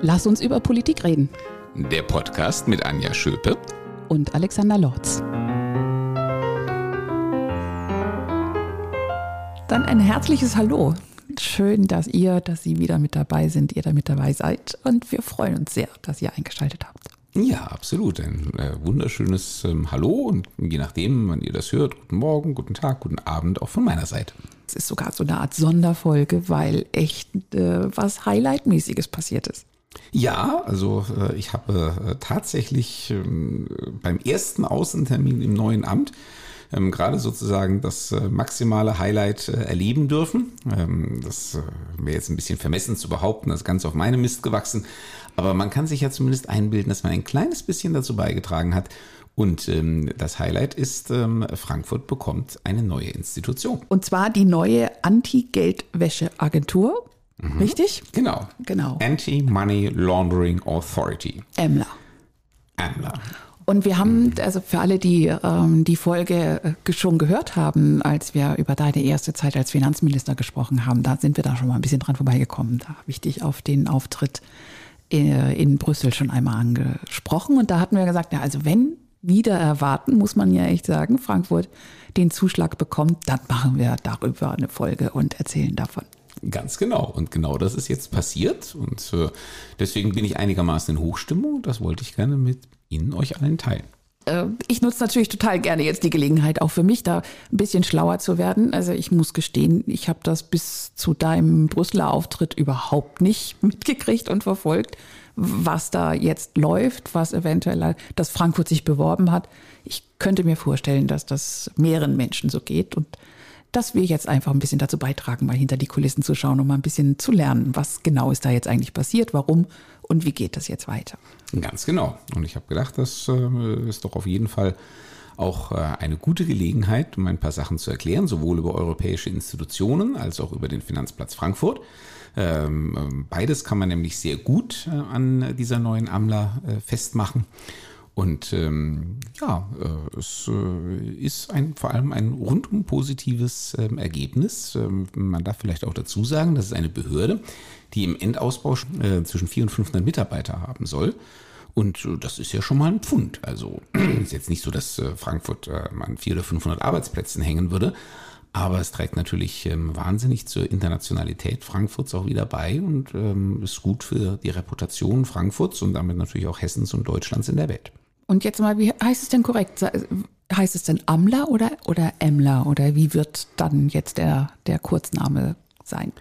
Lass uns über Politik reden. Der Podcast mit Anja Schöpe und Alexander Lorz. Dann ein herzliches Hallo. Schön, dass ihr, dass Sie wieder mit dabei sind, ihr da mit dabei seid. Und wir freuen uns sehr, dass ihr eingeschaltet habt. Ja, absolut. Ein äh, wunderschönes ähm, Hallo und je nachdem, wann ihr das hört, guten Morgen, guten Tag, guten Abend auch von meiner Seite. Es ist sogar so eine Art Sonderfolge, weil echt äh, was Highlight-mäßiges passiert ist. Ja, also äh, ich habe äh, tatsächlich ähm, beim ersten Außentermin im neuen Amt ähm, gerade sozusagen das äh, maximale Highlight äh, erleben dürfen. Ähm, das äh, wäre jetzt ein bisschen vermessen zu behaupten, das ist ganz auf meine Mist gewachsen. Aber man kann sich ja zumindest einbilden, dass man ein kleines bisschen dazu beigetragen hat. Und ähm, das Highlight ist, ähm, Frankfurt bekommt eine neue Institution. Und zwar die neue Anti-Geldwäsche-Agentur. Mhm. Richtig? Genau. Genau. Anti-Money Laundering Authority. EMLA. EMLA. Und wir haben, also für alle, die ähm, die Folge äh, schon gehört haben, als wir über deine erste Zeit als Finanzminister gesprochen haben, da sind wir da schon mal ein bisschen dran vorbeigekommen. Da habe ich dich auf den Auftritt äh, in Brüssel schon einmal angesprochen. Und da hatten wir gesagt, ja, also wenn wieder erwarten, muss man ja echt sagen, Frankfurt den Zuschlag bekommt, dann machen wir darüber eine Folge und erzählen davon. Ganz genau. Und genau das ist jetzt passiert. Und äh, deswegen bin ich einigermaßen in Hochstimmung. Das wollte ich gerne mit Ihnen euch allen teilen. Äh, ich nutze natürlich total gerne jetzt die Gelegenheit, auch für mich da ein bisschen schlauer zu werden. Also ich muss gestehen, ich habe das bis zu deinem Brüsseler Auftritt überhaupt nicht mitgekriegt und verfolgt, was da jetzt läuft, was eventuell, dass Frankfurt sich beworben hat. Ich könnte mir vorstellen, dass das mehreren Menschen so geht und dass wir jetzt einfach ein bisschen dazu beitragen, mal hinter die Kulissen zu schauen und mal ein bisschen zu lernen, was genau ist da jetzt eigentlich passiert, warum und wie geht das jetzt weiter. Ganz genau. Und ich habe gedacht, das äh, ist doch auf jeden Fall auch äh, eine gute Gelegenheit, um ein paar Sachen zu erklären, sowohl über europäische Institutionen als auch über den Finanzplatz Frankfurt. Ähm, beides kann man nämlich sehr gut äh, an dieser neuen AMLA festmachen. Und ähm, ja, äh, es äh, ist ein, vor allem ein rundum positives ähm, Ergebnis. Ähm, man darf vielleicht auch dazu sagen, das ist eine Behörde, die im Endausbau äh, zwischen 400 und 500 Mitarbeiter haben soll. Und äh, das ist ja schon mal ein Pfund. Also ist jetzt nicht so, dass äh, Frankfurt äh, an 400 oder 500 Arbeitsplätzen hängen würde. Aber es trägt natürlich ähm, wahnsinnig zur Internationalität Frankfurts auch wieder bei und ähm, ist gut für die Reputation Frankfurts und damit natürlich auch Hessens und Deutschlands in der Welt. Und jetzt mal, wie heißt es denn korrekt? Heißt es denn Amla oder, oder Emla? Oder wie wird dann jetzt der, der Kurzname sein?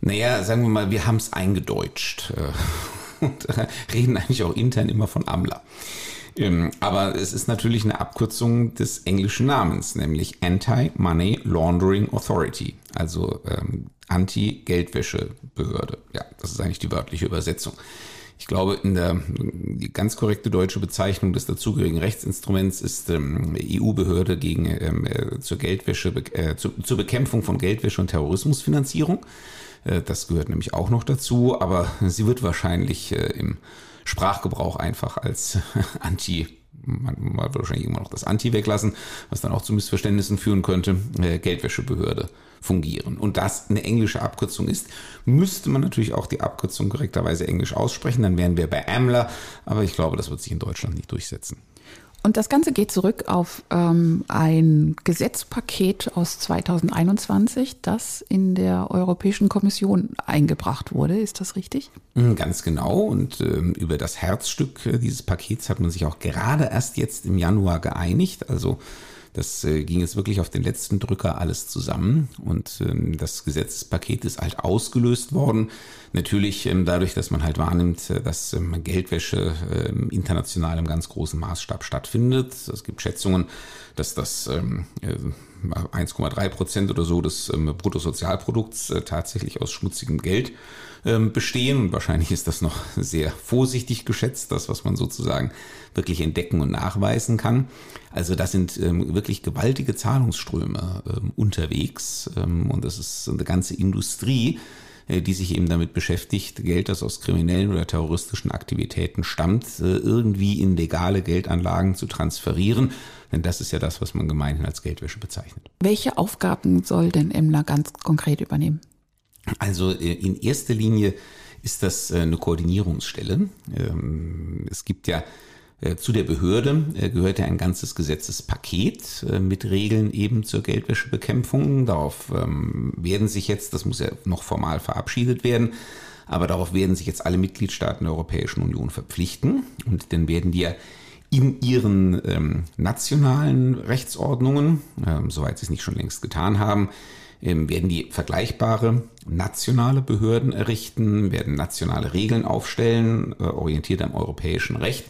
Naja, sagen wir mal, wir haben es eingedeutscht äh, und reden eigentlich auch intern immer von Amla. Ähm, aber es ist natürlich eine Abkürzung des englischen Namens, nämlich Anti-Money Laundering Authority, also ähm, Anti-Geldwäsche-Behörde. Ja, das ist eigentlich die wörtliche Übersetzung. Ich glaube, in der die ganz korrekte deutsche Bezeichnung des dazugehörigen Rechtsinstruments ist ähm, EU-Behörde gegen ähm, äh, zur Geldwäsche, äh, zu, zur Bekämpfung von Geldwäsche und Terrorismusfinanzierung. Äh, das gehört nämlich auch noch dazu, aber sie wird wahrscheinlich äh, im Sprachgebrauch einfach als Anti man, wird wahrscheinlich immer noch das Anti weglassen, was dann auch zu Missverständnissen führen könnte, äh, Geldwäschebehörde fungieren. Und das eine englische Abkürzung ist, müsste man natürlich auch die Abkürzung korrekterweise englisch aussprechen, dann wären wir bei AMLA, aber ich glaube, das wird sich in Deutschland nicht durchsetzen. Und das Ganze geht zurück auf ähm, ein Gesetzpaket aus 2021, das in der Europäischen Kommission eingebracht wurde. Ist das richtig? Mm, ganz genau. Und ähm, über das Herzstück äh, dieses Pakets hat man sich auch gerade erst jetzt im Januar geeinigt. Also das äh, ging jetzt wirklich auf den letzten Drücker alles zusammen und ähm, das Gesetzespaket ist halt ausgelöst worden. Natürlich ähm, dadurch, dass man halt wahrnimmt, äh, dass ähm, Geldwäsche international im ganz großen Maßstab stattfindet. Es gibt Schätzungen, dass das ähm, 1,3 äh, Prozent oder so des Bruttosozialprodukts tatsächlich aus schmutzigem Geld bestehen. Und wahrscheinlich ist das noch sehr vorsichtig geschätzt, das, was man sozusagen wirklich entdecken und nachweisen kann. Also das sind ähm, wirklich gewaltige Zahlungsströme ähm, unterwegs ähm, und das ist eine ganze Industrie, äh, die sich eben damit beschäftigt, Geld, das aus kriminellen oder terroristischen Aktivitäten stammt, äh, irgendwie in legale Geldanlagen zu transferieren. Denn das ist ja das, was man gemeinhin als Geldwäsche bezeichnet. Welche Aufgaben soll denn Emler ganz konkret übernehmen? Also äh, in erster Linie ist das eine Koordinierungsstelle. Ähm, es gibt ja zu der Behörde gehört ja ein ganzes Gesetzespaket mit Regeln eben zur Geldwäschebekämpfung. Darauf ähm, werden sich jetzt, das muss ja noch formal verabschiedet werden, aber darauf werden sich jetzt alle Mitgliedstaaten der Europäischen Union verpflichten und dann werden die ja in ihren ähm, nationalen Rechtsordnungen, soweit sie es nicht schon längst getan haben, werden die vergleichbare nationale Behörden errichten, werden nationale Regeln aufstellen, äh, orientiert am europäischen Recht,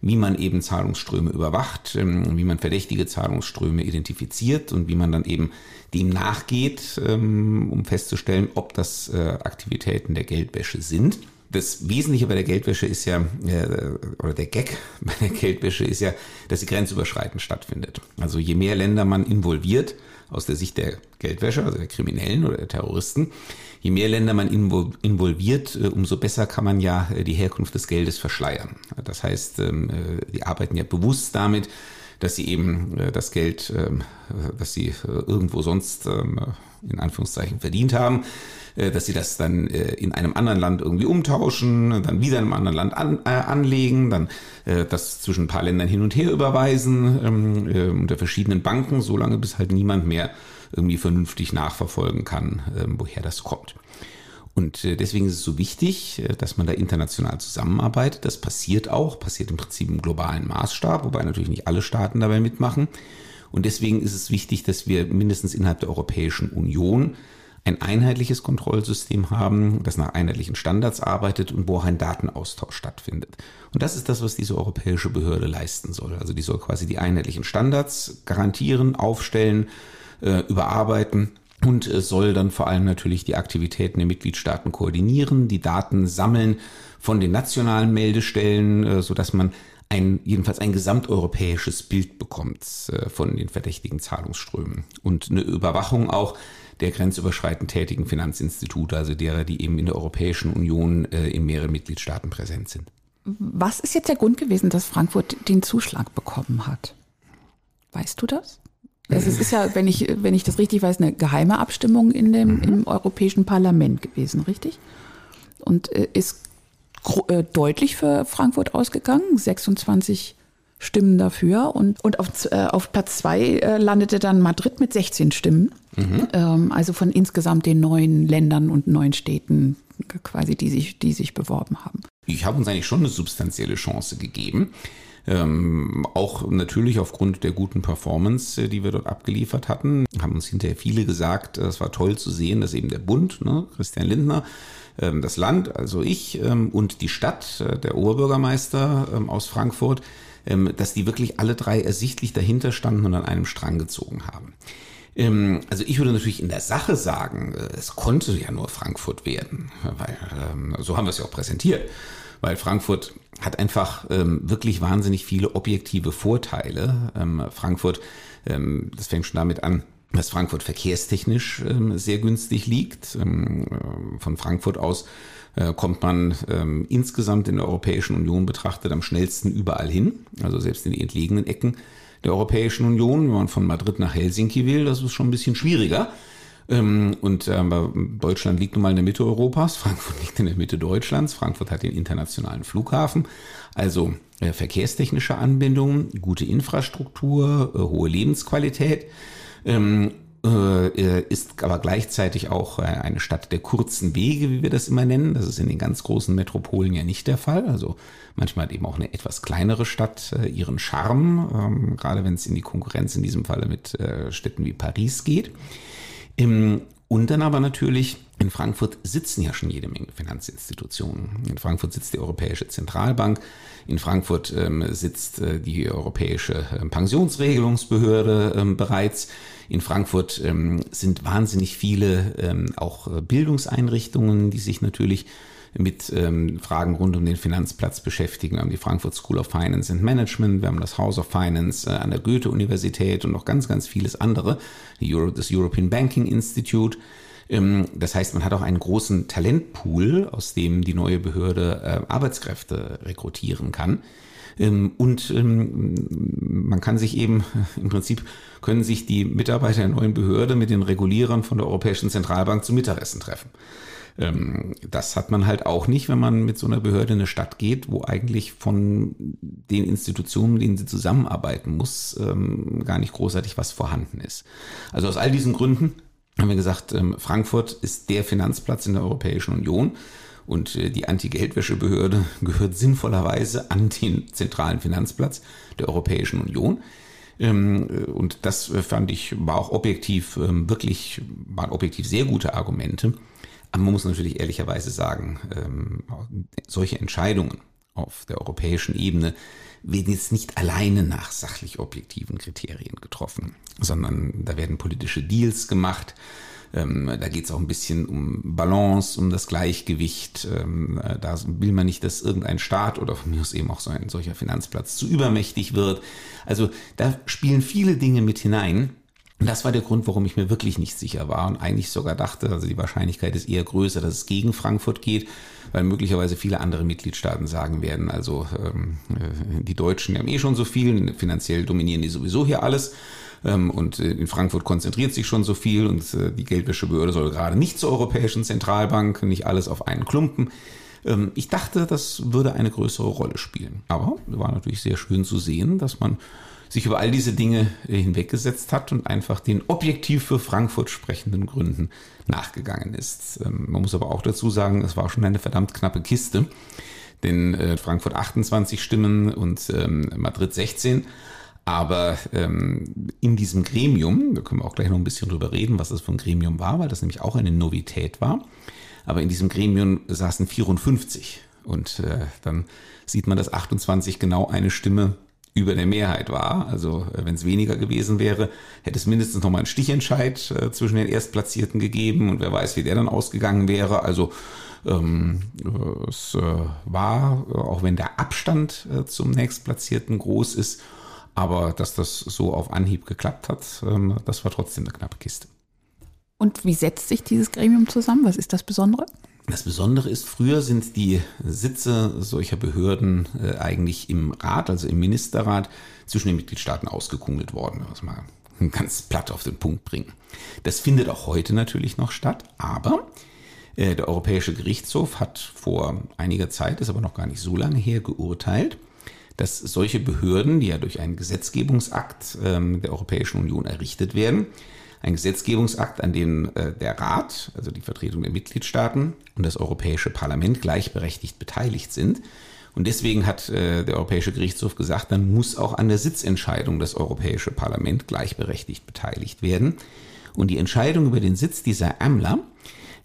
wie man eben Zahlungsströme überwacht, ähm, wie man verdächtige Zahlungsströme identifiziert und wie man dann eben dem nachgeht, ähm, um festzustellen, ob das äh, Aktivitäten der Geldwäsche sind das Wesentliche bei der Geldwäsche ist ja, äh, oder der Gag bei der Geldwäsche ist ja, dass sie grenzüberschreitend stattfindet. Also je mehr Länder man involviert, aus der Sicht der Geldwäsche, also der Kriminellen oder der Terroristen, je mehr Länder man involviert, äh, umso besser kann man ja äh, die Herkunft des Geldes verschleiern. Das heißt, ähm, die arbeiten ja bewusst damit, dass sie eben das Geld, ähm, das sie irgendwo sonst ähm, in Anführungszeichen verdient haben, äh, dass sie das dann äh, in einem anderen Land irgendwie umtauschen, dann wieder in einem anderen Land an, äh, anlegen, dann äh, das zwischen ein paar Ländern hin und her überweisen ähm, äh, unter verschiedenen Banken, solange bis halt niemand mehr irgendwie vernünftig nachverfolgen kann, äh, woher das kommt. Und äh, deswegen ist es so wichtig, dass man da international zusammenarbeitet. Das passiert auch, passiert im Prinzip im globalen Maßstab, wobei natürlich nicht alle Staaten dabei mitmachen. Und deswegen ist es wichtig, dass wir mindestens innerhalb der Europäischen Union ein einheitliches Kontrollsystem haben, das nach einheitlichen Standards arbeitet und wo auch ein Datenaustausch stattfindet. Und das ist das, was diese europäische Behörde leisten soll. Also die soll quasi die einheitlichen Standards garantieren, aufstellen, äh, überarbeiten und es soll dann vor allem natürlich die Aktivitäten der Mitgliedstaaten koordinieren, die Daten sammeln von den nationalen Meldestellen, äh, so dass man ein, jedenfalls ein gesamteuropäisches Bild bekommt äh, von den verdächtigen Zahlungsströmen und eine Überwachung auch der grenzüberschreitend tätigen Finanzinstitute, also derer, die eben in der Europäischen Union äh, in mehreren Mitgliedstaaten präsent sind. Was ist jetzt der Grund gewesen, dass Frankfurt den Zuschlag bekommen hat? Weißt du das? Also es ist ja, wenn ich, wenn ich das richtig weiß, eine geheime Abstimmung in dem, mhm. im Europäischen Parlament gewesen, richtig? Und äh, ist äh, deutlich für Frankfurt ausgegangen, 26 Stimmen dafür. Und, und auf, äh, auf Platz zwei äh, landete dann Madrid mit 16 Stimmen. Mhm. Ähm, also von insgesamt den neuen Ländern und neuen Städten quasi, die sich, die sich beworben haben. Ich habe uns eigentlich schon eine substanzielle Chance gegeben. Ähm, auch natürlich aufgrund der guten Performance, äh, die wir dort abgeliefert hatten, haben uns hinterher viele gesagt, es war toll zu sehen, dass eben der Bund, ne, Christian Lindner, ähm, das Land, also ich ähm, und die Stadt, äh, der Oberbürgermeister ähm, aus Frankfurt, ähm, dass die wirklich alle drei ersichtlich dahinter standen und an einem Strang gezogen haben. Ähm, also ich würde natürlich in der Sache sagen, äh, es konnte ja nur Frankfurt werden, weil so haben wir es ja auch präsentiert. Weil Frankfurt hat einfach wirklich wahnsinnig viele objektive Vorteile. Frankfurt, das fängt schon damit an, dass Frankfurt verkehrstechnisch sehr günstig liegt. von Frankfurt aus äh, kommt man ähm, insgesamt in der Europäischen Union betrachtet am schnellsten überall hin, also selbst in die entlegenen Ecken der Europäischen Union. Wenn man von Madrid nach Helsinki will, das ist schon ein bisschen schwieriger. Ähm, und äh, Deutschland liegt nun mal in der Mitte Europas, Frankfurt liegt in der Mitte Deutschlands, Frankfurt hat den internationalen Flughafen, also äh, verkehrstechnische Anbindungen, gute Infrastruktur, äh, hohe Lebensqualität. Ähm, äh, ist aber gleichzeitig auch eine Stadt der kurzen Wege, wie wir das immer nennen. Das ist in den ganz großen Metropolen ja nicht der Fall. Also manchmal hat eben auch eine etwas kleinere Stadt ihren Charme, ähm, gerade wenn es in die Konkurrenz in diesem Falle mit Städten wie Paris geht. Und dann aber natürlich, in Frankfurt sitzen ja schon jede Menge Finanzinstitutionen. In Frankfurt sitzt die Europäische Zentralbank, in Frankfurt ähm, sitzt äh, die Europäische äh, Pensionsregelungsbehörde ähm, bereits. In Frankfurt ähm, sind wahnsinnig viele ähm, auch äh, Bildungseinrichtungen, die sich natürlich mit ähm, Fragen rund um den Finanzplatz beschäftigen. Wir haben die Frankfurt School of Finance and Management, wir haben das House of Finance äh, an der Goethe-Universität und noch ganz, ganz vieles andere, Euro, das European Banking Institute. Ähm, das heißt, man hat auch einen großen Talentpool, aus dem die neue Behörde äh, Arbeitskräfte rekrutieren kann. Ähm, und ähm, man kann sich eben, im Prinzip können sich die Mitarbeiter der neuen Behörde mit den Regulierern von der Europäischen Zentralbank zum Mittagessen treffen. Ähm, das hat man halt auch nicht, wenn man mit so einer Behörde in eine Stadt geht, wo eigentlich von den Institutionen, mit denen sie zusammenarbeiten muss, ähm, gar nicht großartig was vorhanden ist. Also aus all diesen Gründen haben wir gesagt, ähm, Frankfurt ist der Finanzplatz in der Europäischen Union. Und äh, die Anti-Geldwäschebehörde gehört sinnvollerweise an den zentralen Finanzplatz der Europäischen Union. Äh, und das äh, fand ich, war auch objektiv wirklich, waren objektiv sehr gute Argumente. Aber man muss natürlich ehrlicherweise sagen, ähm, solche Entscheidungen auf der europäischen Ebene werden jetzt nicht alleine nach sachlich objektiven Kriterien getroffen, sondern da werden politische Deals gemacht. Ähm, da geht es auch ein bisschen um Balance, um das Gleichgewicht. Ähm, da will man nicht, dass irgendein Staat oder von mir aus eben auch so ein solcher Finanzplatz zu übermächtig wird. Also da spielen viele Dinge mit hinein. Das war der Grund, warum ich mir wirklich nicht sicher war und eigentlich sogar dachte, also die Wahrscheinlichkeit ist eher größer, dass es gegen Frankfurt geht, weil möglicherweise viele andere Mitgliedstaaten sagen werden, also ähm, äh, die Deutschen haben eh schon so viel, finanziell dominieren die sowieso hier alles. Ähm, und äh, in Frankfurt konzentriert sich schon so viel und äh, die Geldwäschebehörde soll gerade nicht zur Europäischen Zentralbank, nicht alles auf einen Klumpen. Ähm, ich dachte, das würde eine größere Rolle spielen. Aber war natürlich sehr schön zu sehen, dass man sich über all diese Dinge äh, hinweggesetzt hat und einfach den objektiv für Frankfurt sprechenden Gründen nachgegangen ist. Ähm, man muss aber auch dazu sagen, es war schon eine verdammt knappe Kiste, denn Frankfurt 28 Stimmen und Madrid 16. Aber ähm, in diesem Gremium, da können wir auch gleich noch ein bisschen drüber reden, was das für ein Gremium war, weil das nämlich auch eine Novität war. Aber in diesem Gremium saßen 54. Und äh, dann sieht man, dass 28 genau eine Stimme über der Mehrheit war. Also äh, wenn es weniger gewesen wäre, hätte es mindestens noch mal einen Stichentscheid äh, zwischen den Erstplatzierten gegeben und wer weiß, wie der dann ausgegangen wäre. Also ähm, es äh, war, auch wenn der Abstand äh, zum Nächstplatzierten groß ist, aber dass das so auf Anhieb geklappt hat, ähm, das war trotzdem eine knappe Kiste. Und wie setzt sich dieses Gremium zusammen? Was ist das Besondere? Das Besondere ist, früher sind die Sitze solcher Behörden äh, eigentlich im Rat, also im Ministerrat, zwischen den Mitgliedstaaten ausgekungelt worden, wenn wir es mal ganz platt auf den Punkt bringen. Das findet auch heute natürlich noch statt, aber äh, der Europäische Gerichtshof hat vor einiger Zeit, ist aber noch gar nicht so lange her, geurteilt, dass solche Behörden, die ja durch einen Gesetzgebungsakt ähm, der Europäischen Union errichtet werden, ein Gesetzgebungsakt, an dem äh, der Rat, also die Vertretung der Mitgliedstaaten und das Europäische Parlament gleichberechtigt beteiligt sind. Und deswegen hat äh, der Europäische Gerichtshof gesagt, dann muss auch an der Sitzentscheidung das Europäische Parlament gleichberechtigt beteiligt werden. Und die Entscheidung über den Sitz dieser Ämter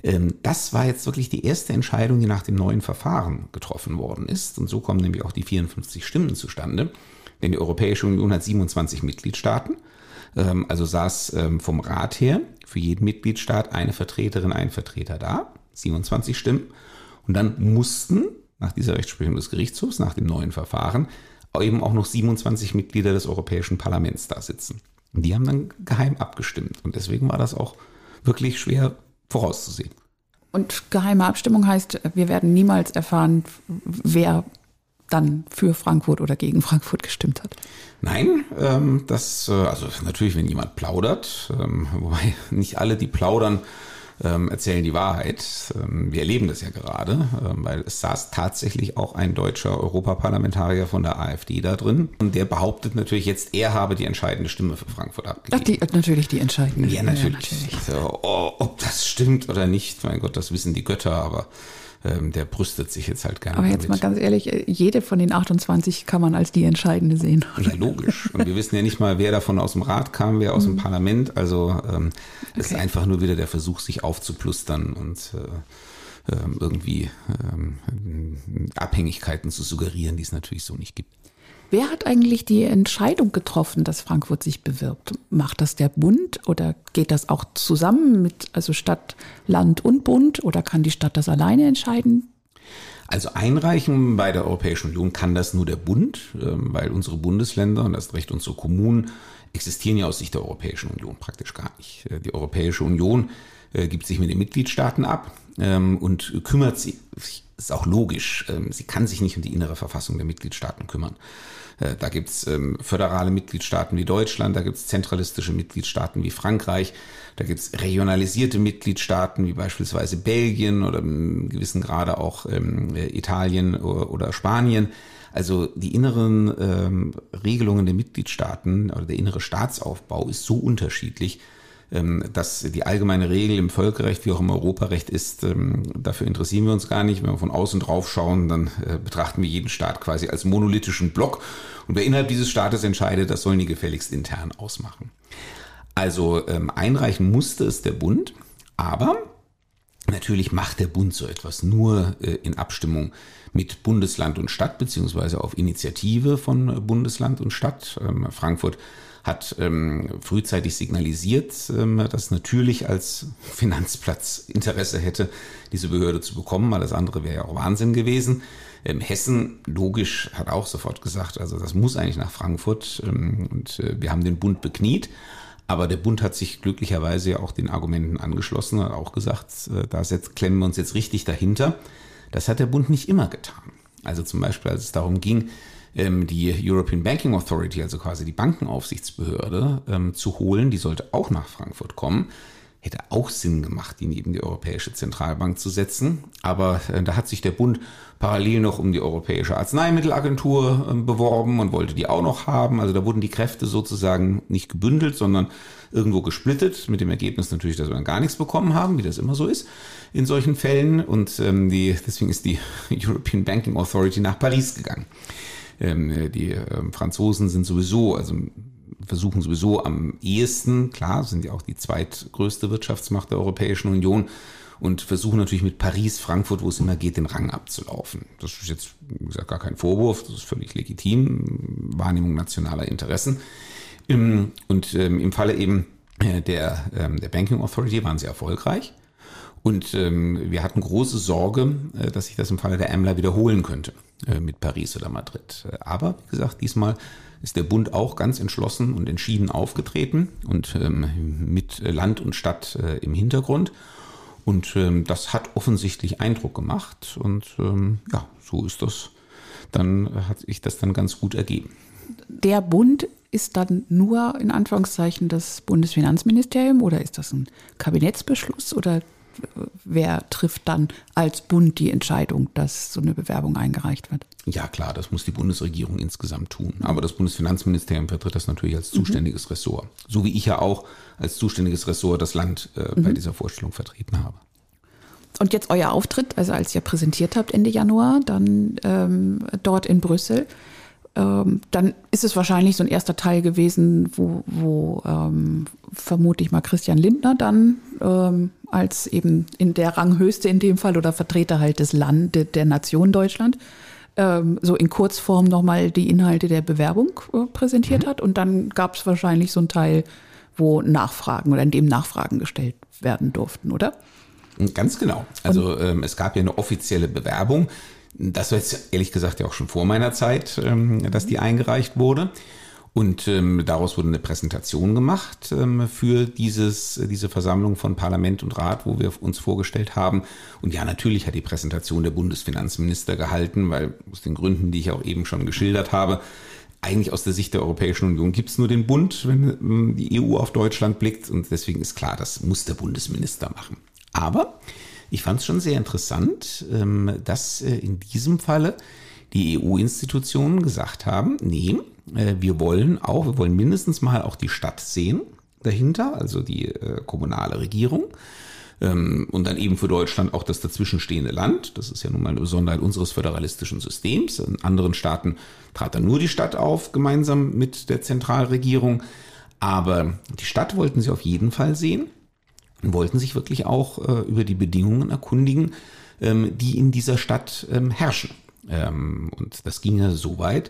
ähm, das war jetzt wirklich die erste Entscheidung, die nach dem neuen Verfahren getroffen worden ist. Und so kommen nämlich auch die 54 Stimmen zustande. Denn die Europäische Union hat 27 Mitgliedstaaten. Ähm, also saß ähm, vom Rat her für jeden Mitgliedstaat eine Vertreterin, ein Vertreter da. 27 Stimmen. Und dann mussten nach dieser Rechtsprechung des Gerichtshofs, nach dem neuen Verfahren, eben auch noch 27 Mitglieder des Europäischen Parlaments da sitzen. Und die haben dann geheim abgestimmt. Und deswegen war das auch wirklich schwer vorauszusehen. Und geheime Abstimmung heißt, wir werden niemals erfahren, wer dann für Frankfurt oder gegen Frankfurt gestimmt hat. Nein, ähm, das, äh, also natürlich, wenn jemand plaudert, ähm, wobei nicht alle, die plaudern, ähm, erzählen die Wahrheit. Ähm, wir erleben das ja gerade, ähm, weil es saß tatsächlich auch ein deutscher Europaparlamentarier von der AfD da drin. Und der behauptet natürlich jetzt, er habe die entscheidende Stimme für Frankfurt abgegeben. Ach, die, natürlich die entscheidende. Ja, natürlich. Ja, natürlich. So, oh, ob das stimmt oder nicht, mein Gott, das wissen die Götter, aber ähm, der brüstet sich jetzt halt gerne. Aber jetzt damit. mal ganz ehrlich, äh, jede von den 28 kann man als die entscheidende sehen. Ja, logisch. Und wir wissen ja nicht mal, wer davon aus dem Rat kam, wer aus dem mhm. Parlament. Also ähm, es okay. ist einfach nur wieder der Versuch, sich aufzuplustern und äh, ähm, irgendwie ähm, Abhängigkeiten zu suggerieren, die es natürlich so nicht gibt. Wer hat eigentlich die Entscheidung getroffen, dass Frankfurt sich bewirbt? Macht das der Bund oder geht das auch zusammen mit also Stadt, Land und Bund oder kann die Stadt das alleine entscheiden? Also einreichen bei der Europäischen Union kann das nur der Bund, ähm, weil unsere Bundesländer und das Recht unsere Kommunen existieren ja aus Sicht der Europäischen Union praktisch gar nicht. Äh, die Europäische Union äh, gibt sich mit den Mitgliedstaaten ab und kümmert sich ist auch logisch. Ähm, sie kann sich nicht um die innere Verfassung der Mitgliedstaaten kümmern. Äh, da gibt's ähm, föderale Mitgliedstaaten wie Deutschland, da gibt's zentralistische Mitgliedstaaten wie Frankreich, da gibt's regionalisierte Mitgliedstaaten wie beispielsweise Belgien oder im gewissen Grade auch ähm, Italien oder, oder Spanien. Also die inneren ähm, Regelungen der Mitgliedstaaten oder der innere Staatsaufbau ist so unterschiedlich, ähm, dass die allgemeine Regel im Völkerrecht wie auch im Europarecht ist, ähm, dafür interessieren wir uns gar nicht. Wenn wir von außen drauf schauen, dann äh, betrachten wir jeden Staat quasi als monolithischen Block. Und wer innerhalb dieses Staates entscheidet, das sollen die gefälligst intern ausmachen. Also ähm, einreichen musste es der Bund, aber natürlich macht der Bund so etwas nur äh, in Abstimmung mit Bundesland und Stadt, beziehungsweise auf Initiative von Bundesland und Stadt. Frankfurt hat ähm, frühzeitig signalisiert, ähm, dass natürlich als Finanzplatz Interesse hätte, diese Behörde zu bekommen. Alles andere wäre ja auch Wahnsinn gewesen. Ähm, Hessen, logisch, hat auch sofort gesagt, also das muss eigentlich nach Frankfurt. Ähm, und äh, wir haben den Bund bekniet. Aber der Bund hat sich glücklicherweise ja auch den Argumenten angeschlossen, hat auch gesagt, äh, da setzt, klemmen wir uns jetzt richtig dahinter. Das hat der Bund nicht immer getan. Also zum Beispiel, als es darum ging, die European Banking Authority, also quasi die Bankenaufsichtsbehörde, ähm, zu holen. Die sollte auch nach Frankfurt kommen. Hätte auch Sinn gemacht, die neben die Europäische Zentralbank zu setzen. Aber äh, da hat sich der Bund parallel noch um die Europäische Arzneimittelagentur äh, beworben und wollte die auch noch haben. Also da wurden die Kräfte sozusagen nicht gebündelt, sondern irgendwo gesplittet, mit dem Ergebnis natürlich, dass wir dann gar nichts bekommen haben, wie das immer so ist in solchen Fällen. Und ähm, die, deswegen ist die European Banking Authority nach Paris gegangen. Ähm, die ähm, Franzosen sind sowieso, also versuchen sowieso am ehesten, klar, sind ja auch die zweitgrößte Wirtschaftsmacht der Europäischen Union und versuchen natürlich mit Paris, Frankfurt, wo es immer geht, den Rang abzulaufen. Das ist jetzt, wie gesagt, gar kein Vorwurf, das ist völlig legitim, Wahrnehmung nationaler Interessen. Ähm, und im Falle eben äh, der, der Banking Authority waren sie erfolgreich. Und wir hatten große Sorge, äh, dass sich das im Falle der Emler wiederholen könnte. Äh, mit Paris oder Madrid. Aber wie gesagt, diesmal ist der Bund auch ganz entschlossen und entschieden aufgetreten und ähm, mit Land und Stadt äh, im Hintergrund. Und ähm, das hat offensichtlich Eindruck gemacht. Und ähm, ja, so ist das. Dann hat sich das dann ganz gut ergeben. Der Bund ist dann nur in Anführungszeichen das Bundesfinanzministerium oder ist das ein Kabinettsbeschluss oder wer trifft dann als Bund die Entscheidung, dass so eine Bewerbung eingereicht wird? Ja, klar, das muss die Bundesregierung insgesamt tun. Aber das Bundesfinanzministerium vertritt das natürlich als zuständiges mhm. Ressort. So wie ich ja auch als zuständiges Ressort das Land äh, mhm. bei dieser Vorstellung vertreten habe. Und jetzt euer Auftritt, also als ihr präsentiert habt Ende Januar, dann ähm, dort in Brüssel ähm, dann ist es wahrscheinlich so ein erster Teil gewesen, wo, wo ähm, vermute ich mal Christian Lindner dann ähm, als eben in der Ranghöchste in dem Fall oder Vertreter halt des Landes, der Nation Deutschland, ähm, so in Kurzform nochmal die Inhalte der Bewerbung äh, präsentiert mhm. hat. Und dann gab es wahrscheinlich so einen Teil, wo Nachfragen oder in dem Nachfragen gestellt werden durften, oder? Ganz genau. Also ähm, es gab ja eine offizielle Bewerbung das war jetzt ehrlich gesagt ja auch schon vor meiner Zeit, ähm, dass die eingereicht wurde. Und ähm, daraus wurde eine Präsentation gemacht ähm, für dieses, diese Versammlung von Parlament und Rat, wo wir uns vorgestellt haben. Und ja, natürlich hat die Präsentation der Bundesfinanzminister gehalten, weil aus den Gründen, die ich auch eben schon geschildert habe, eigentlich aus der Sicht der Europäischen Union gibt es nur den Bund, wenn ähm, die EU auf Deutschland blickt. Und deswegen ist klar, das muss der Bundesminister machen. Aber ich fand es schon sehr interessant, ähm, dass äh, in diesem Falle die EU-Institutionen gesagt haben, nee, wir wollen auch, wir wollen mindestens mal auch die Stadt sehen dahinter, also die äh, kommunale Regierung. Ähm, und dann eben für Deutschland auch das dazwischenstehende Land. Das ist ja nun mal eine Besonderheit unseres föderalistischen Systems. In anderen Staaten trat dann nur die Stadt auf, gemeinsam mit der Zentralregierung. Aber die Stadt wollten sie auf jeden Fall sehen und wollten sich wirklich auch äh, über die Bedingungen erkundigen, ähm, die in dieser Stadt ähm, herrschen. Und das ging ja so weit,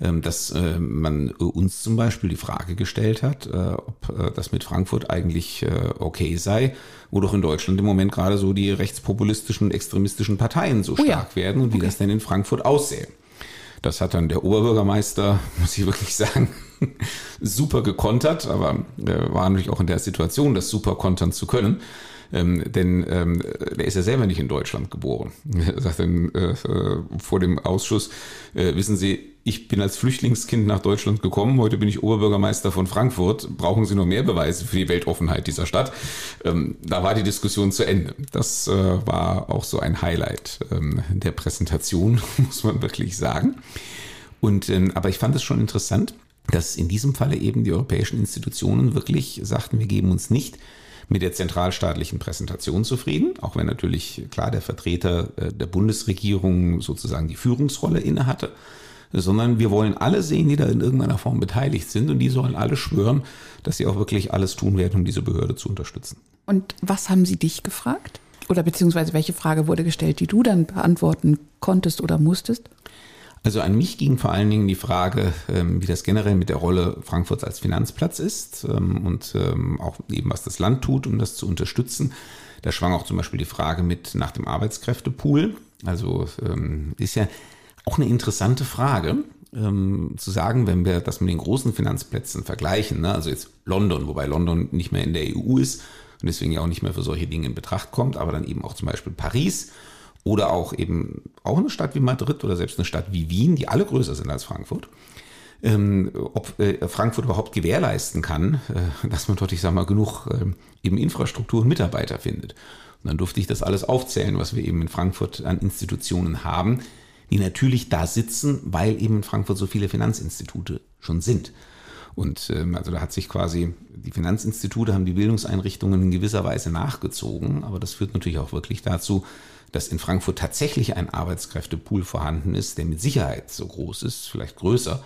dass äh, man uns zum Beispiel die Frage gestellt hat, äh, ob äh, das mit Frankfurt eigentlich äh, okay sei, wo doch in Deutschland im Moment gerade so die rechtspopulistischen und extremistischen Parteien so stark oh ja. werden und wie okay. das denn in Frankfurt aussähe. Das hat dann der Oberbürgermeister, muss ich wirklich sagen, super gekontert, aber er war natürlich auch in der Situation, das super kontern zu können. Ähm, denn ähm, der ist ja selber nicht in Deutschland geboren. Er sagt dann äh, vor dem Ausschuss, äh, wissen Sie, ich bin als Flüchtlingskind nach Deutschland gekommen, heute bin ich Oberbürgermeister von Frankfurt, brauchen Sie noch mehr Beweise für die Weltoffenheit dieser Stadt? Ähm, da war die Diskussion zu Ende. Das äh, war auch so ein Highlight ähm, der Präsentation, muss man wirklich sagen. Und, ähm, aber ich fand es schon interessant, dass in diesem Falle eben die europäischen Institutionen wirklich sagten, wir geben uns nicht mit der zentralstaatlichen Präsentation zufrieden, auch wenn natürlich klar der Vertreter äh, der Bundesregierung sozusagen die Führungsrolle innehatte, sondern wir wollen alle sehen, die da in irgendeiner Form beteiligt sind und die sollen alle schwören, dass sie auch wirklich alles tun werden, um diese Behörde zu unterstützen. Und was haben sie dich gefragt? Oder beziehungsweise welche Frage wurde gestellt, die du dann beantworten konntest oder musstest? Also an mich ging vor allen Dingen die Frage, ähm, wie das generell mit der Rolle Frankfurts als Finanzplatz ist ähm, und ähm, auch eben, was das Land tut, um das zu unterstützen. Da schwang auch zum Beispiel die Frage mit nach dem Arbeitskräftepool. Also ist ja auch eine interessante Frage. zu sagen, wenn wir das mit den großen Finanzplätzen vergleichen, ne? also jetzt London, wobei London nicht mehr in der EU ist und deswegen ja auch nicht mehr für solche Dinge in Betracht kommt, aber dann eben auch zum Beispiel Paris oder auch eben auch eine Stadt wie Madrid oder selbst eine Stadt wie Wien, die alle größer sind als Frankfurt. Ähm, ob äh, Frankfurt überhaupt gewährleisten kann, äh, dass man dort, ich sag mal, genug äh, eben Infrastruktur und Mitarbeiter findet. Und dann durfte ich das alles aufzählen, was wir eben in Frankfurt an Institutionen haben, die natürlich da sitzen, weil eben in Frankfurt so viele Finanzinstitute schon sind. Und ähm, also da hat sich quasi, die Finanzinstitute haben die Bildungseinrichtungen in gewisser Weise nachgezogen, aber das führt natürlich auch wirklich dazu, dass in Frankfurt tatsächlich ein Arbeitskräftepool vorhanden ist, der mit Sicherheit so groß ist, vielleicht größer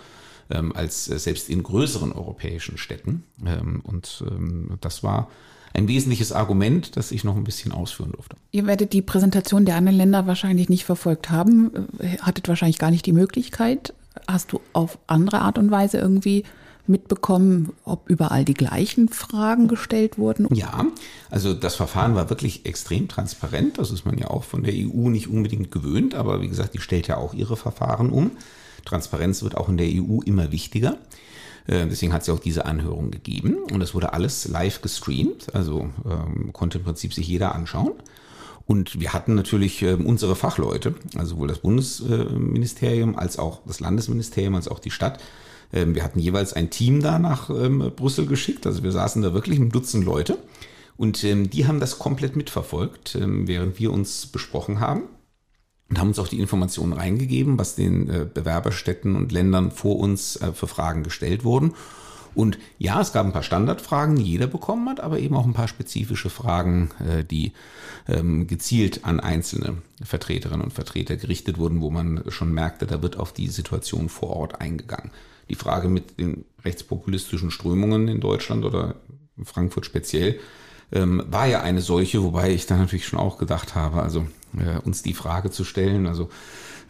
ähm, als äh, selbst in größeren europäischen Städten. Ähm, und ähm, das war ein wesentliches Argument, das ich noch ein bisschen ausführen durfte. Ihr werdet die Präsentation der anderen Länder wahrscheinlich nicht verfolgt haben, äh, hattet wahrscheinlich gar nicht die Möglichkeit. Hast du auf andere Art und Weise irgendwie mitbekommen, ob überall die gleichen Fragen gestellt wurden? Ja, also das Verfahren war wirklich extrem transparent. Das ist man ja auch von der EU nicht unbedingt gewöhnt, aber wie gesagt, die stellt ja auch ihre Verfahren um. Transparenz wird auch in der EU immer wichtiger. Äh, deswegen hat es ja auch diese Anhörung gegeben und das wurde alles live gestreamt, also ähm, konnte im Prinzip sich jeder anschauen. Und wir hatten natürlich äh, unsere Fachleute, also sowohl das Bundesministerium als auch das Landesministerium als auch die Stadt, wir hatten jeweils ein Team da nach ähm, Brüssel geschickt. Also wir saßen da wirklich ein Dutzend Leute. Und ähm, die haben das komplett mitverfolgt, während wir uns besprochen haben. Und haben uns auch die Informationen reingegeben, was den äh, Bewerberstädten und Ländern vor uns äh, für Fragen gestellt wurden. Und ja, es gab ein paar Standardfragen, die jeder bekommen hat, aber eben auch ein paar spezifische Fragen, äh, die gezielt an einzelne Vertreterinnen und Vertreter gerichtet wurden, wo man schon merkte, da wird auf die Situation vor Ort eingegangen die Frage mit den rechtspopulistischen Strömungen in Deutschland oder in Frankfurt speziell, ähm, war ja eine solche, wobei ich da natürlich schon auch gedacht habe, also äh, uns die Frage zu stellen, also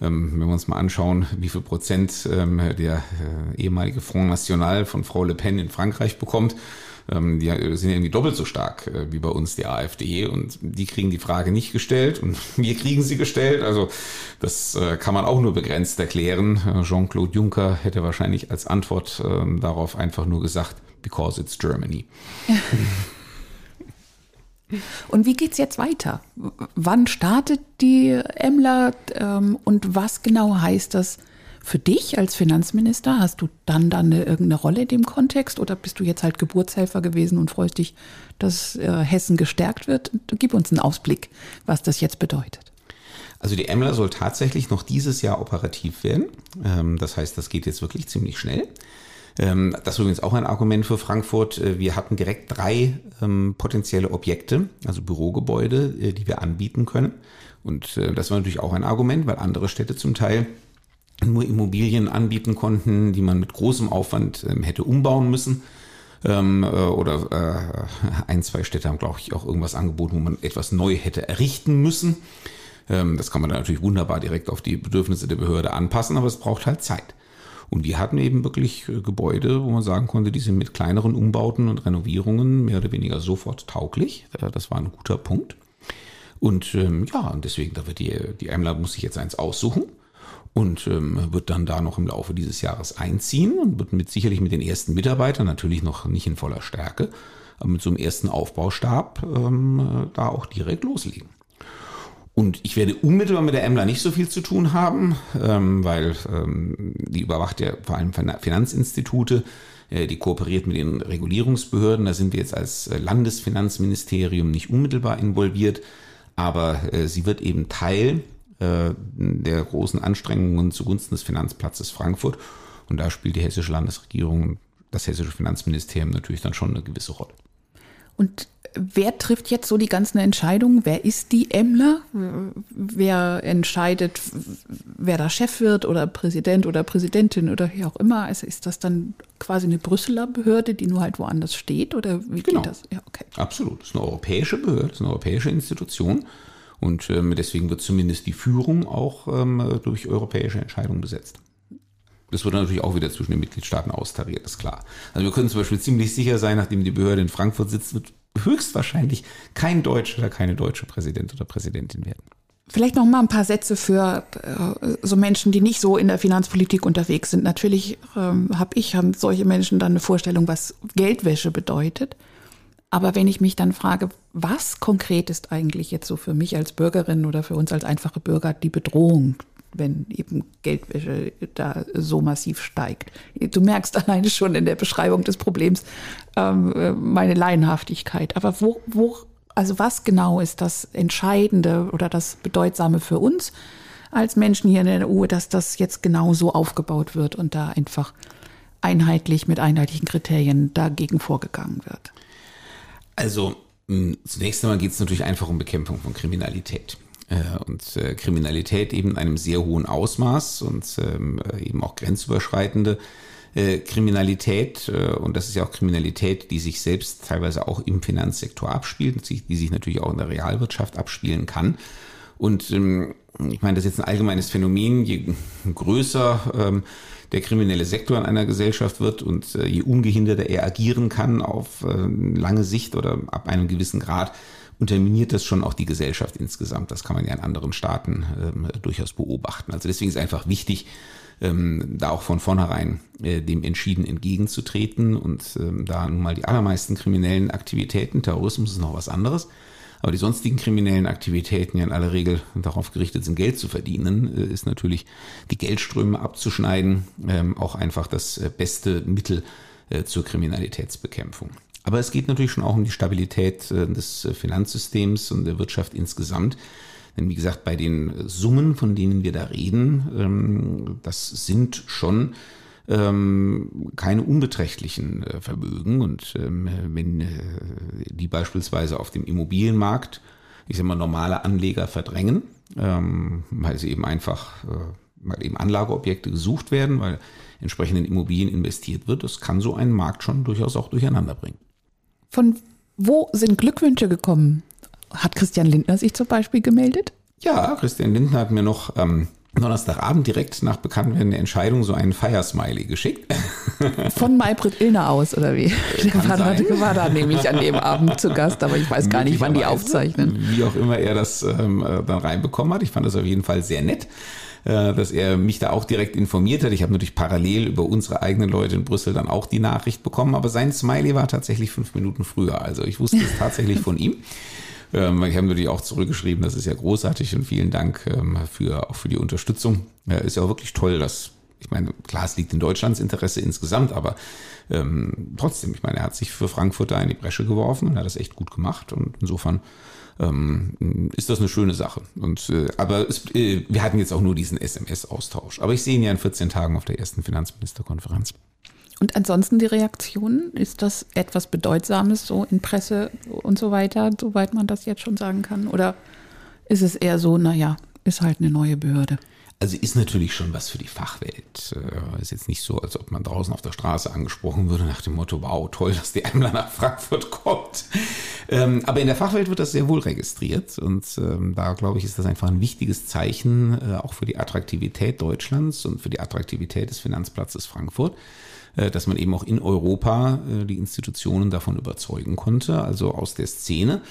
ähm, wenn wir uns mal anschauen, wie viel Prozent ähm, der äh, ehemalige Front National von Frau Le Pen in Frankreich bekommt, die sind irgendwie doppelt so stark äh, wie bei uns die AfD und die kriegen die Frage nicht gestellt und wir kriegen sie gestellt. Also das äh, kann man auch nur begrenzt erklären. Äh, Jean-Claude Juncker hätte wahrscheinlich als Antwort ähm, darauf einfach nur gesagt, because it's Germany. Und wie geht's jetzt weiter? Wann startet die Emler ähm, und was genau heißt das für dich als Finanzminister? Hast du dann dann eine, irgendeine Rolle in dem Kontext oder bist du jetzt halt Geburtshelfer gewesen und freust dich, dass äh, Hessen gestärkt wird? Gib uns einen Ausblick, was das jetzt bedeutet. Also die Emler soll tatsächlich noch dieses Jahr operativ werden. Ähm, das heißt, das geht jetzt wirklich ziemlich schnell. Ähm, das ist übrigens auch ein Argument für Frankfurt. Äh, wir hatten direkt drei ähm, potenzielle Objekte, also Bürogebäude, äh, die wir anbieten können. Und äh, das war natürlich auch ein Argument, weil andere Städte zum Teil nur Immobilien anbieten konnten, die man mit großem Aufwand ähm, hätte umbauen müssen. Ähm, äh, oder äh, ein, zwei Städte haben, glaube ich, auch irgendwas angeboten, wo man etwas neu hätte errichten müssen. Ähm, das kann man dann natürlich wunderbar direkt auf die Bedürfnisse der Behörde anpassen, aber es braucht halt Zeit. Und wir hatten eben wirklich äh, Gebäude, wo man sagen konnte, die sind mit kleineren Umbauten und Renovierungen mehr oder weniger sofort tauglich. Das war ein guter Punkt. Und ähm, ja, und deswegen, da wird die, die Emler muss sich jetzt eins aussuchen. Und ähm, wird dann da noch im Laufe dieses Jahres einziehen und wird mit sicherlich mit den ersten Mitarbeitern, natürlich noch nicht in voller Stärke, aber mit so einem ersten Aufbaustab ähm, da auch direkt loslegen. Und ich werde unmittelbar mit der Emler nicht so viel zu tun haben, ähm, weil ähm, die überwacht ja vor allem Finanzinstitute, äh, die kooperiert mit den Regulierungsbehörden. Da sind wir jetzt als äh, Landesfinanzministerium nicht unmittelbar involviert, aber äh, sie wird eben Teil äh, der großen Anstrengungen zugunsten des Finanzplatzes Frankfurt. Und da spielt die hessische Landesregierung, das hessische Finanzministerium natürlich dann schon eine gewisse Rolle. Und wer trifft jetzt so die ganzen Entscheidungen? Wer ist die Emler? Wer entscheidet, wer da Chef wird oder Präsident oder Präsidentin oder wie auch immer? Also ist das dann quasi eine Brüsseler Behörde, die nur halt woanders steht oder wie genau. geht das? Ja, okay. Absolut. Das ist eine europäische Behörde, das ist eine europäische Institution. Und ähm, deswegen wird zumindest die Führung auch ähm, durch europäische Entscheidungen besetzt. Das wird natürlich auch wieder zwischen den Mitgliedstaaten austariert, ist klar. Also wir können zum Beispiel ziemlich sicher sein, nachdem die Behörde in Frankfurt sitzt, wird höchstwahrscheinlich kein Deutscher oder keine deutsche Präsident oder Präsidentin werden. Vielleicht noch mal ein paar Sätze für äh, so Menschen, die nicht so in der Finanzpolitik unterwegs sind. Natürlich ähm, habe ich, haben solche Menschen dann eine Vorstellung, was Geldwäsche bedeutet. Aber wenn ich mich dann frage, was konkret ist eigentlich jetzt so für mich als Bürgerin oder für uns als einfache Bürger die Bedrohung wenn eben Geldwäsche da so massiv steigt. Du merkst alleine schon in der Beschreibung des Problems ähm, meine Laienhaftigkeit. Aber wo, wo, also was genau ist das Entscheidende oder das Bedeutsame für uns als Menschen hier in der EU, dass das jetzt genau so aufgebaut wird und da einfach einheitlich mit einheitlichen Kriterien dagegen vorgegangen wird? Also zunächst einmal geht es natürlich einfach um Bekämpfung von Kriminalität. Äh, und äh, Kriminalität eben in einem sehr hohen Ausmaß und ähm, äh, eben auch grenzüberschreitende Kriminalität und das ist ja auch Kriminalität, die sich selbst teilweise auch im Finanzsektor abspielt, die sich natürlich auch in der Realwirtschaft abspielen kann. Und ähm, ich meine, das ist jetzt ein allgemeines Phänomen, je größer ähm, der kriminelle Sektor in einer Gesellschaft wird und je ungehinderter er agieren kann auf lange Sicht oder ab einem gewissen Grad, unterminiert das schon auch die Gesellschaft insgesamt. Das kann man ja in anderen Staaten ähm, durchaus beobachten. Also deswegen ist einfach wichtig, ähm, da auch von vornherein äh, dem entschieden entgegenzutreten und ähm, da nun mal die allermeisten kriminellen Aktivitäten, Terrorismus ist noch was anderes, aber die sonstigen kriminellen Aktivitäten ja in aller Regel darauf gerichtet sind, Geld zu verdienen, äh, ist natürlich die Geldströme abzuschneiden, ähm, auch einfach das äh, beste Mittel äh, zur Kriminalitätsbekämpfung. Aber es geht natürlich schon auch um die Stabilität des Finanzsystems und der Wirtschaft insgesamt. Denn wie gesagt, bei den Summen, von denen wir da reden, ähm, das sind schon ähm, keine unbeträchtlichen äh, Vermögen. Und ähm, wenn die beispielsweise auf dem Immobilienmarkt, ich sage mal, normale Anleger verdrängen, weil sie eben einfach, weil eben Anlageobjekte gesucht werden, weil entsprechend in Immobilien investiert wird, das kann so einen Markt schon durchaus auch durcheinander bringen. Von wo sind Glückwünsche gekommen? Hat Christian Lindner sich zum Beispiel gemeldet? Ja, Christian Lindner hat mir noch ähm, Donnerstagabend direkt nach Bekanntwerden der Entscheidung so einen Feiersmiley geschickt. Von Maybrit Illner aus, oder wie? Der war da, war da, nämlich an dem Abend zu Gast, aber ich weiß gar nicht, wann die aufzeichnen. Wie auch immer er das ähm, äh, dann reinbekommen hat. Ich fand das auf jeden Fall sehr nett. Äh, dass er mich da auch direkt informiert hat. Ich habe natürlich parallel über unsere eigenen Leute in Brüssel dann auch die Nachricht bekommen, aber sein Smiley war tatsächlich fünf Minuten früher. Also ich wusste es tatsächlich von ihm. Ähm, ich habe natürlich auch zurückgeschrieben, das ist ja großartig und vielen Dank ähm, für, auch für die Unterstützung. Ist ja auch wirklich toll, dass, ich meine, klar, es liegt in Deutschlands Interesse insgesamt, aber ähm, trotzdem, ich meine, er hat sich für Frankfurt da in die Bresche geworfen und hat das echt gut gemacht und insofern ähm, ist das eine schöne Sache. Und, äh, aber es, äh, wir hatten jetzt auch nur diesen SMS-Austausch. Aber ich sehe ihn ja in 14 Tagen auf der ersten Finanzministerkonferenz. Und ansonsten die Reaktionen, ist das etwas Bedeutsames so in Presse und so weiter, soweit man das jetzt schon sagen kann? Oder ist es eher so, naja, ist halt eine neue Behörde? Also ist natürlich schon was für die Fachwelt. Äh, ist jetzt nicht so, als ob man draußen auf der Straße angesprochen würde nach dem Motto, wow, toll, dass die Emler nach Frankfurt kommt. Ähm, aber in der Fachwelt wird das sehr wohl registriert und ähm, da glaube ich, ist das einfach ein wichtiges Zeichen äh, auch für die Attraktivität Deutschlands und für die Attraktivität des Finanzplatzes Frankfurt dass man eben auch in Europa die Institutionen davon überzeugen konnte, also aus der Szene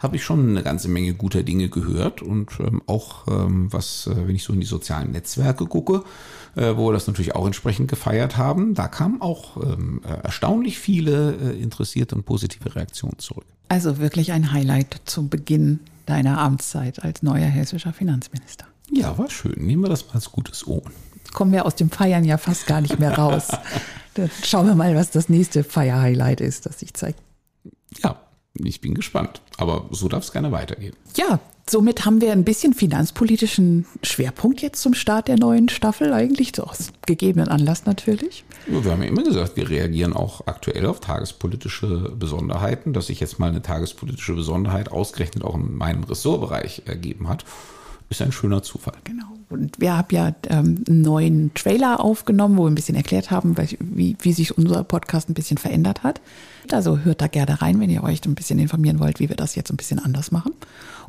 habe ich schon eine ganze Menge guter Dinge gehört und ähm, auch ähm, was, äh, wenn ich so in die sozialen Netzwerke gucke, äh, wo wir das natürlich auch entsprechend gefeiert haben, da kamen auch ähm, äh, erstaunlich viele äh, interessierte und positive Reaktionen zurück. Also wirklich ein Highlight zum Beginn deiner Amtszeit als neuer hessischer Finanzminister. Ja, war schön. Nehmen wir das mal als gutes Omen. Kommen wir aus dem Feiern ja fast gar nicht mehr raus. Dann schauen wir mal, was das nächste Feierhighlight ist, das sich zeigt. Ja, ich bin gespannt. Aber so darf es gerne weitergehen. Ja, somit haben wir ein bisschen finanzpolitischen Schwerpunkt jetzt zum Start der neuen Staffel, eigentlich aus gegebenen Anlass natürlich. Wir haben ja immer gesagt, wir reagieren auch aktuell auf tagespolitische Besonderheiten. Dass sich jetzt mal eine tagespolitische Besonderheit ausgerechnet auch in meinem Ressortbereich ergeben hat, ist ein schöner Zufall. Genau. Und wir haben ja ähm, einen neuen Trailer aufgenommen, wo wir ein bisschen erklärt haben, wie, wie sich unser Podcast ein bisschen verändert hat. Also hört da gerne rein, wenn ihr euch ein bisschen informieren wollt, wie wir das jetzt ein bisschen anders machen.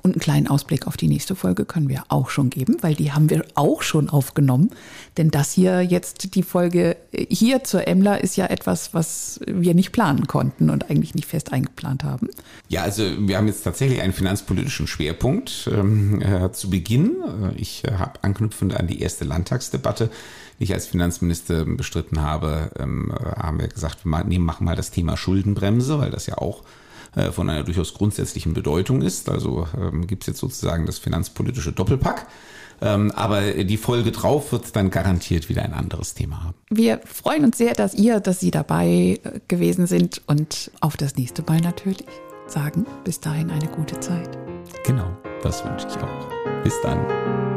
Und einen kleinen Ausblick auf die nächste Folge können wir auch schon geben, weil die haben wir auch schon aufgenommen. Denn das hier jetzt, die Folge hier zur Emler ist ja etwas, was wir nicht planen konnten und eigentlich nicht fest eingeplant haben. Ja, also wir haben jetzt tatsächlich einen finanzpolitischen Schwerpunkt ähm, äh, zu Beginn. Ich äh, habe anknüpfend an die erste Landtagsdebatte die ich als Finanzminister bestritten habe, ähm, haben wir gesagt, wir machen mal das Thema Schuldenbremse, weil das ja auch äh, von einer durchaus grundsätzlichen Bedeutung ist. Also ähm, gibt es jetzt sozusagen das finanzpolitische Doppelpack. Ähm, aber die Folge drauf wird dann garantiert wieder ein anderes Thema haben. Wir freuen uns sehr, dass ihr, dass Sie dabei äh, gewesen sind und auf das nächste Mal natürlich sagen. Bis dahin eine gute Zeit. Genau, das wünsche ich auch. Bis dann.